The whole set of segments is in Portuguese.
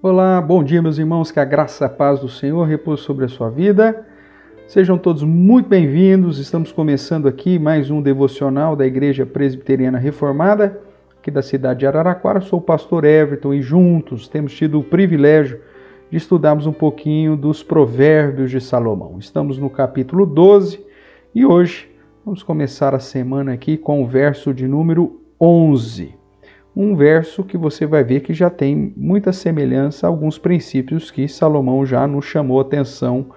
Olá, bom dia, meus irmãos, que a graça e a paz do Senhor repouse sobre a sua vida. Sejam todos muito bem-vindos. Estamos começando aqui mais um devocional da Igreja Presbiteriana Reformada, aqui da cidade de Araraquara. Sou o pastor Everton e juntos temos tido o privilégio de estudarmos um pouquinho dos Provérbios de Salomão. Estamos no capítulo 12 e hoje vamos começar a semana aqui com o verso de número 11 um verso que você vai ver que já tem muita semelhança a alguns princípios que Salomão já nos chamou atenção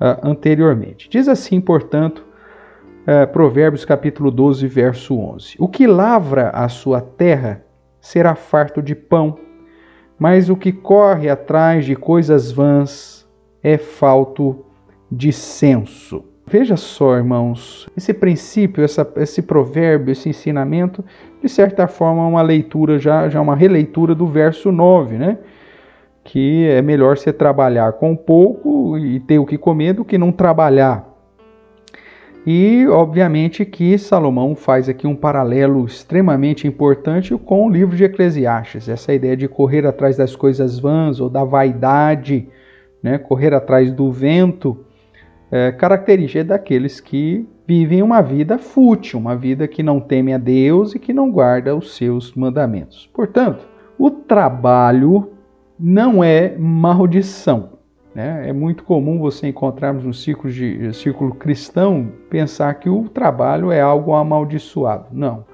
uh, anteriormente. Diz assim, portanto, uh, Provérbios capítulo 12, verso 11: O que lavra a sua terra será farto de pão, mas o que corre atrás de coisas vãs é falto de senso. Veja só, irmãos, esse princípio, essa, esse provérbio, esse ensinamento, de certa forma, é uma leitura, já, já uma releitura do verso 9, né? Que é melhor você trabalhar com pouco e ter o que comer do que não trabalhar. E, obviamente, que Salomão faz aqui um paralelo extremamente importante com o livro de Eclesiastes, essa ideia de correr atrás das coisas vãs ou da vaidade, né? correr atrás do vento é, característica daqueles que vivem uma vida fútil, uma vida que não teme a Deus e que não guarda os seus mandamentos. Portanto, o trabalho não é maldição. Né? É muito comum você encontrarmos no círculo, de, círculo cristão pensar que o trabalho é algo amaldiçoado. Não.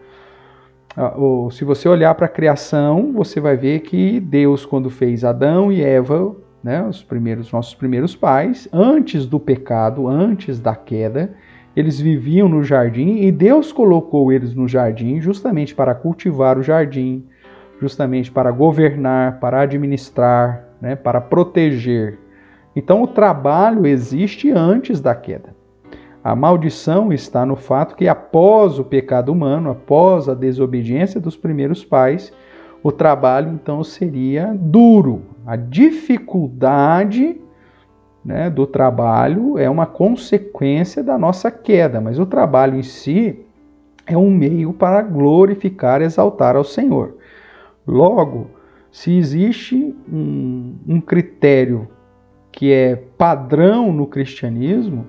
Ah, se você olhar para a criação, você vai ver que Deus, quando fez Adão e Eva, né, os primeiros nossos primeiros pais, antes do pecado, antes da queda, eles viviam no jardim e Deus colocou eles no jardim justamente para cultivar o jardim, justamente para governar, para administrar, né, para proteger. Então o trabalho existe antes da queda. A maldição está no fato que após o pecado humano, após a desobediência dos primeiros pais, o trabalho então seria duro. A dificuldade né, do trabalho é uma consequência da nossa queda, mas o trabalho em si é um meio para glorificar e exaltar ao Senhor. Logo, se existe um, um critério que é padrão no cristianismo,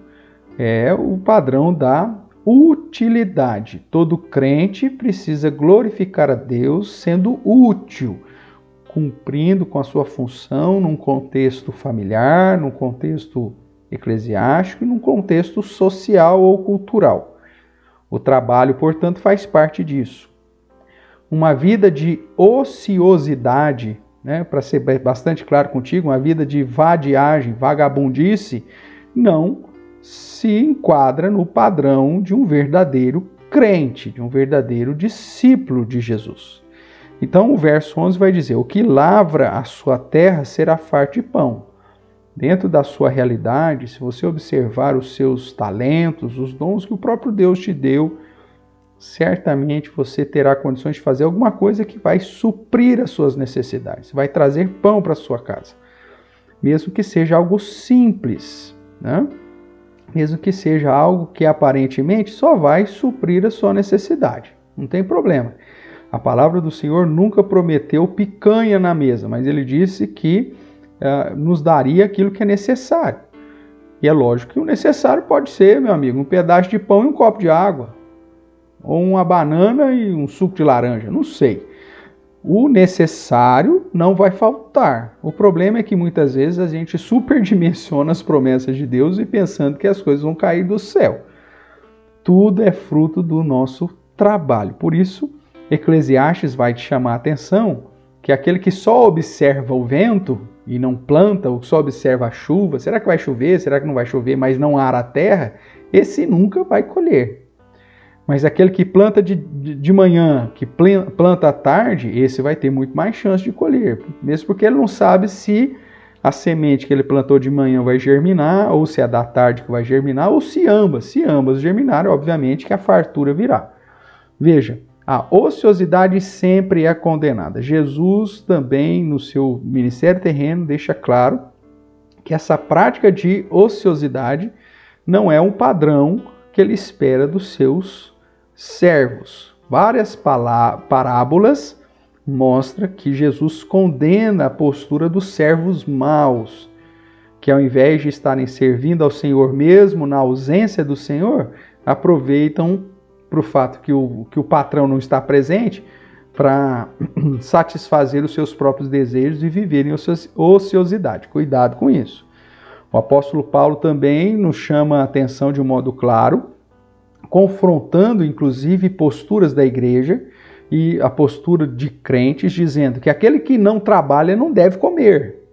é o padrão da utilidade. Todo crente precisa glorificar a Deus sendo útil, cumprindo com a sua função num contexto familiar, num contexto eclesiástico e num contexto social ou cultural. O trabalho, portanto, faz parte disso. Uma vida de ociosidade, né, para ser bastante claro contigo, uma vida de vadiagem, vagabundice, não se enquadra no padrão de um verdadeiro crente, de um verdadeiro discípulo de Jesus. Então o verso 11 vai dizer: O que lavra a sua terra será farto de pão. Dentro da sua realidade, se você observar os seus talentos, os dons que o próprio Deus te deu, certamente você terá condições de fazer alguma coisa que vai suprir as suas necessidades, vai trazer pão para sua casa, mesmo que seja algo simples, né? mesmo que seja algo que aparentemente só vai suprir a sua necessidade. Não tem problema. A palavra do Senhor nunca prometeu picanha na mesa, mas ele disse que uh, nos daria aquilo que é necessário. E é lógico que o necessário pode ser, meu amigo, um pedaço de pão e um copo de água, ou uma banana e um suco de laranja, não sei. O necessário não vai faltar. O problema é que muitas vezes a gente superdimensiona as promessas de Deus e pensando que as coisas vão cair do céu. Tudo é fruto do nosso trabalho. Por isso, Eclesiastes vai te chamar a atenção que aquele que só observa o vento e não planta, ou só observa a chuva, será que vai chover, será que não vai chover, mas não ara a terra, esse nunca vai colher. Mas aquele que planta de, de, de, manhã, que planta à tarde, esse vai ter muito mais chance de colher. Mesmo porque ele não sabe se a semente que ele plantou de manhã vai germinar, ou se é da tarde que vai germinar, ou se ambas. Se ambas germinarem, obviamente que a fartura virá. Veja, a ociosidade sempre é condenada. Jesus também, no seu ministério terreno, deixa claro que essa prática de ociosidade não é um padrão que ele espera dos seus servos. Várias parábolas mostra que Jesus condena a postura dos servos maus, que ao invés de estarem servindo ao Senhor mesmo na ausência do Senhor, aproveitam para o fato que o, que o patrão não está presente para satisfazer os seus próprios desejos e viverem ociosidade. Cuidado com isso. O apóstolo Paulo também nos chama a atenção de um modo claro, confrontando inclusive posturas da igreja e a postura de crentes, dizendo que aquele que não trabalha não deve comer.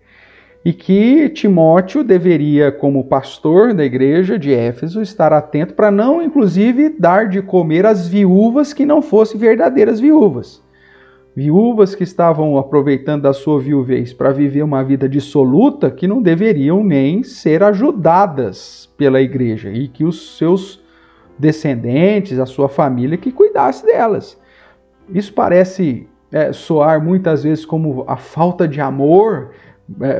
E que Timóteo deveria, como pastor da igreja de Éfeso, estar atento para não, inclusive, dar de comer às viúvas que não fossem verdadeiras viúvas. Viúvas que estavam aproveitando da sua viuvez para viver uma vida dissoluta, que não deveriam nem ser ajudadas pela igreja e que os seus descendentes, a sua família, que cuidasse delas. Isso parece é, soar muitas vezes como a falta de amor,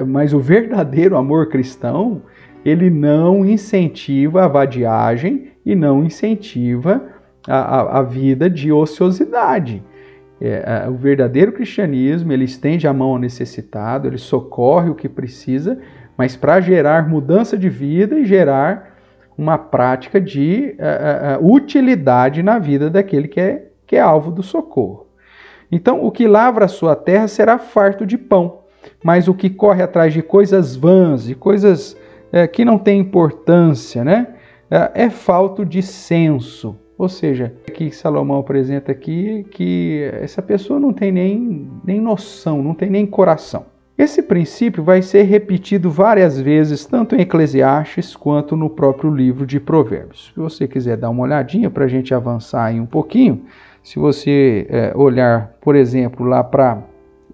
mas o verdadeiro amor cristão, ele não incentiva a vadiagem e não incentiva a, a, a vida de ociosidade. É, o verdadeiro cristianismo, ele estende a mão ao necessitado, ele socorre o que precisa, mas para gerar mudança de vida e gerar uma prática de uh, utilidade na vida daquele que é, que é alvo do socorro. Então, o que lavra a sua terra será farto de pão, mas o que corre atrás de coisas vãs, de coisas uh, que não têm importância, né, é falto de senso. Ou seja, que Salomão apresenta aqui que essa pessoa não tem nem, nem noção, não tem nem coração. Esse princípio vai ser repetido várias vezes, tanto em Eclesiastes quanto no próprio livro de Provérbios. Se você quiser dar uma olhadinha para a gente avançar aí um pouquinho, se você é, olhar, por exemplo, lá para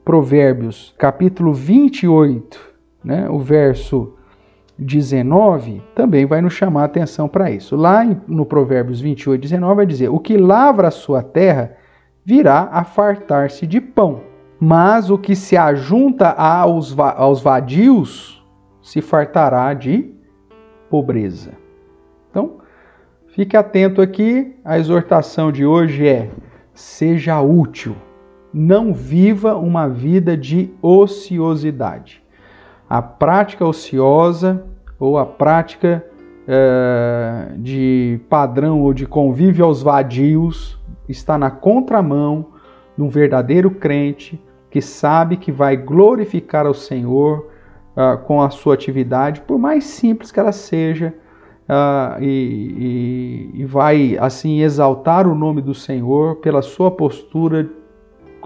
Provérbios, capítulo 28, né, o verso 19, também vai nos chamar a atenção para isso. Lá no Provérbios 28, 19, vai dizer: O que lavra a sua terra virá a fartar-se de pão mas o que se ajunta aos, aos vadios se fartará de pobreza. Então, fique atento aqui, a exortação de hoje é: seja útil, não viva uma vida de ociosidade. A prática ociosa ou a prática é, de padrão ou de convívio aos vadios está na contramão de um verdadeiro crente que sabe que vai glorificar ao Senhor uh, com a sua atividade, por mais simples que ela seja, uh, e, e, e vai assim exaltar o nome do Senhor pela sua postura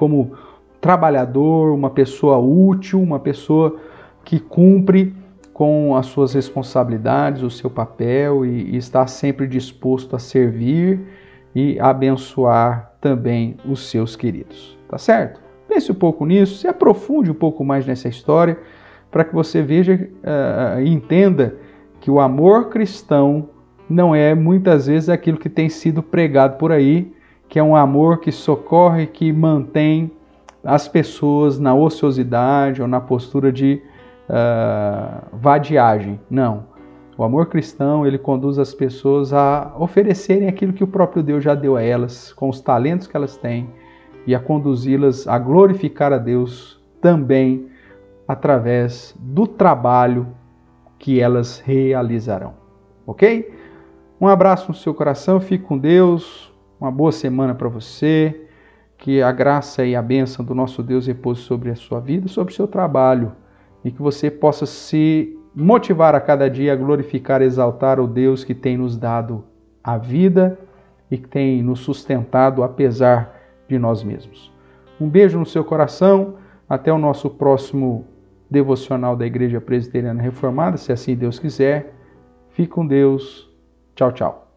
como trabalhador, uma pessoa útil, uma pessoa que cumpre com as suas responsabilidades, o seu papel e, e está sempre disposto a servir e abençoar também os seus queridos. Tá certo? Pense um pouco nisso, se aprofunde um pouco mais nessa história, para que você veja uh, e entenda que o amor cristão não é muitas vezes aquilo que tem sido pregado por aí, que é um amor que socorre, que mantém as pessoas na ociosidade ou na postura de uh, vadiagem. Não. O amor cristão ele conduz as pessoas a oferecerem aquilo que o próprio Deus já deu a elas, com os talentos que elas têm, e a conduzi-las a glorificar a Deus também através do trabalho que elas realizarão. Ok? Um abraço no seu coração, fique com Deus, uma boa semana para você, que a graça e a bênção do nosso Deus repouse sobre a sua vida, sobre o seu trabalho, e que você possa se motivar a cada dia a glorificar exaltar o Deus que tem nos dado a vida e que tem nos sustentado apesar de nós mesmos. Um beijo no seu coração, até o nosso próximo devocional da Igreja Presbiteriana Reformada, se assim Deus quiser. Fique com Deus. Tchau, tchau.